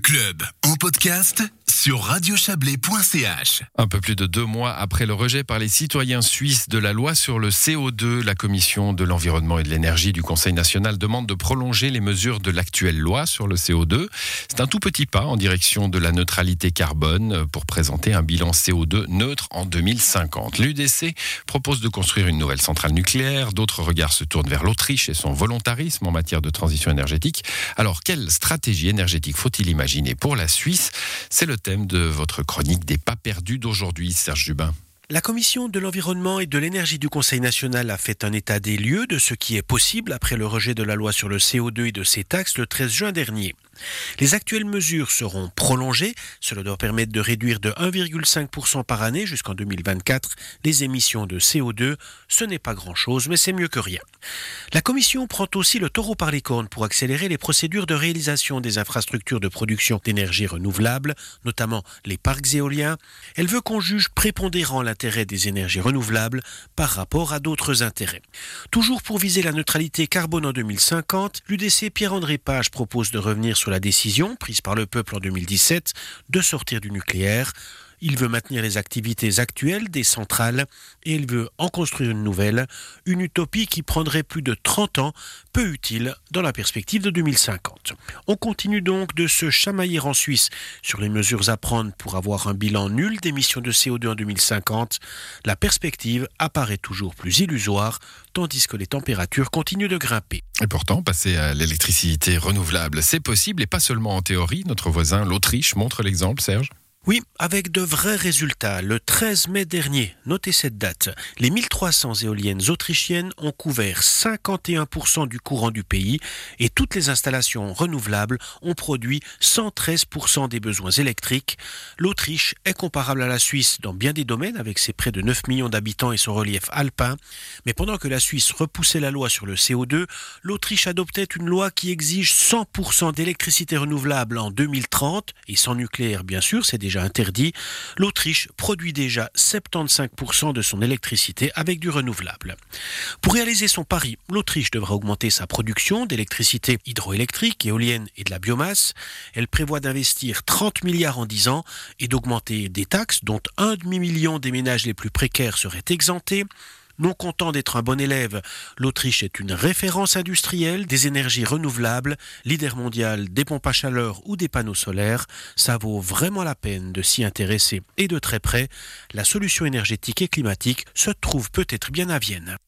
Club en podcast sur radiochablais.ch. Un peu plus de deux mois après le rejet par les citoyens suisses de la loi sur le CO2, la Commission de l'environnement et de l'énergie du Conseil national demande de prolonger les mesures de l'actuelle loi sur le CO2. C'est un tout petit pas en direction de la neutralité carbone pour présenter un bilan CO2 neutre en 2050. L'UDC propose de construire une nouvelle centrale nucléaire. D'autres regards se tournent vers l'Autriche et son volontarisme en matière de transition énergétique. Alors, quelle stratégie énergétique faut-il imaginer pour la Suisse? C'est le thème de votre chronique des pas perdus d'aujourd'hui, Serge Jubin. La Commission de l'environnement et de l'énergie du Conseil national a fait un état des lieux de ce qui est possible après le rejet de la loi sur le CO2 et de ses taxes le 13 juin dernier. Les actuelles mesures seront prolongées. Cela doit permettre de réduire de 1,5% par année jusqu'en 2024 les émissions de CO2. Ce n'est pas grand-chose, mais c'est mieux que rien. La Commission prend aussi le taureau par les cornes pour accélérer les procédures de réalisation des infrastructures de production d'énergie renouvelable, notamment les parcs éoliens. Elle veut qu'on juge prépondérant l'intérêt des énergies renouvelables par rapport à d'autres intérêts. Toujours pour viser la neutralité carbone en 2050, l'UDC Pierre-André Page propose de revenir sur la décision prise par le peuple en 2017 de sortir du nucléaire. Il veut maintenir les activités actuelles des centrales et il veut en construire une nouvelle, une utopie qui prendrait plus de 30 ans, peu utile dans la perspective de 2050. On continue donc de se chamailler en Suisse sur les mesures à prendre pour avoir un bilan nul d'émissions de CO2 en 2050. La perspective apparaît toujours plus illusoire, tandis que les températures continuent de grimper. Et pourtant, passer à l'électricité renouvelable, c'est possible et pas seulement en théorie. Notre voisin, l'Autriche, montre l'exemple, Serge. Oui, avec de vrais résultats. Le 13 mai dernier, notez cette date, les 1300 éoliennes autrichiennes ont couvert 51% du courant du pays et toutes les installations renouvelables ont produit 113% des besoins électriques. L'Autriche est comparable à la Suisse dans bien des domaines avec ses près de 9 millions d'habitants et son relief alpin. Mais pendant que la Suisse repoussait la loi sur le CO2, l'Autriche adoptait une loi qui exige 100% d'électricité renouvelable en 2030 et sans nucléaire bien sûr, c'est interdit, l'Autriche produit déjà 75% de son électricité avec du renouvelable. Pour réaliser son pari, l'Autriche devra augmenter sa production d'électricité hydroélectrique, éolienne et de la biomasse. Elle prévoit d'investir 30 milliards en 10 ans et d'augmenter des taxes dont un demi-million des ménages les plus précaires seraient exemptés. Non content d'être un bon élève, l'Autriche est une référence industrielle des énergies renouvelables, leader mondial des pompes à chaleur ou des panneaux solaires. Ça vaut vraiment la peine de s'y intéresser et de très près. La solution énergétique et climatique se trouve peut-être bien à Vienne.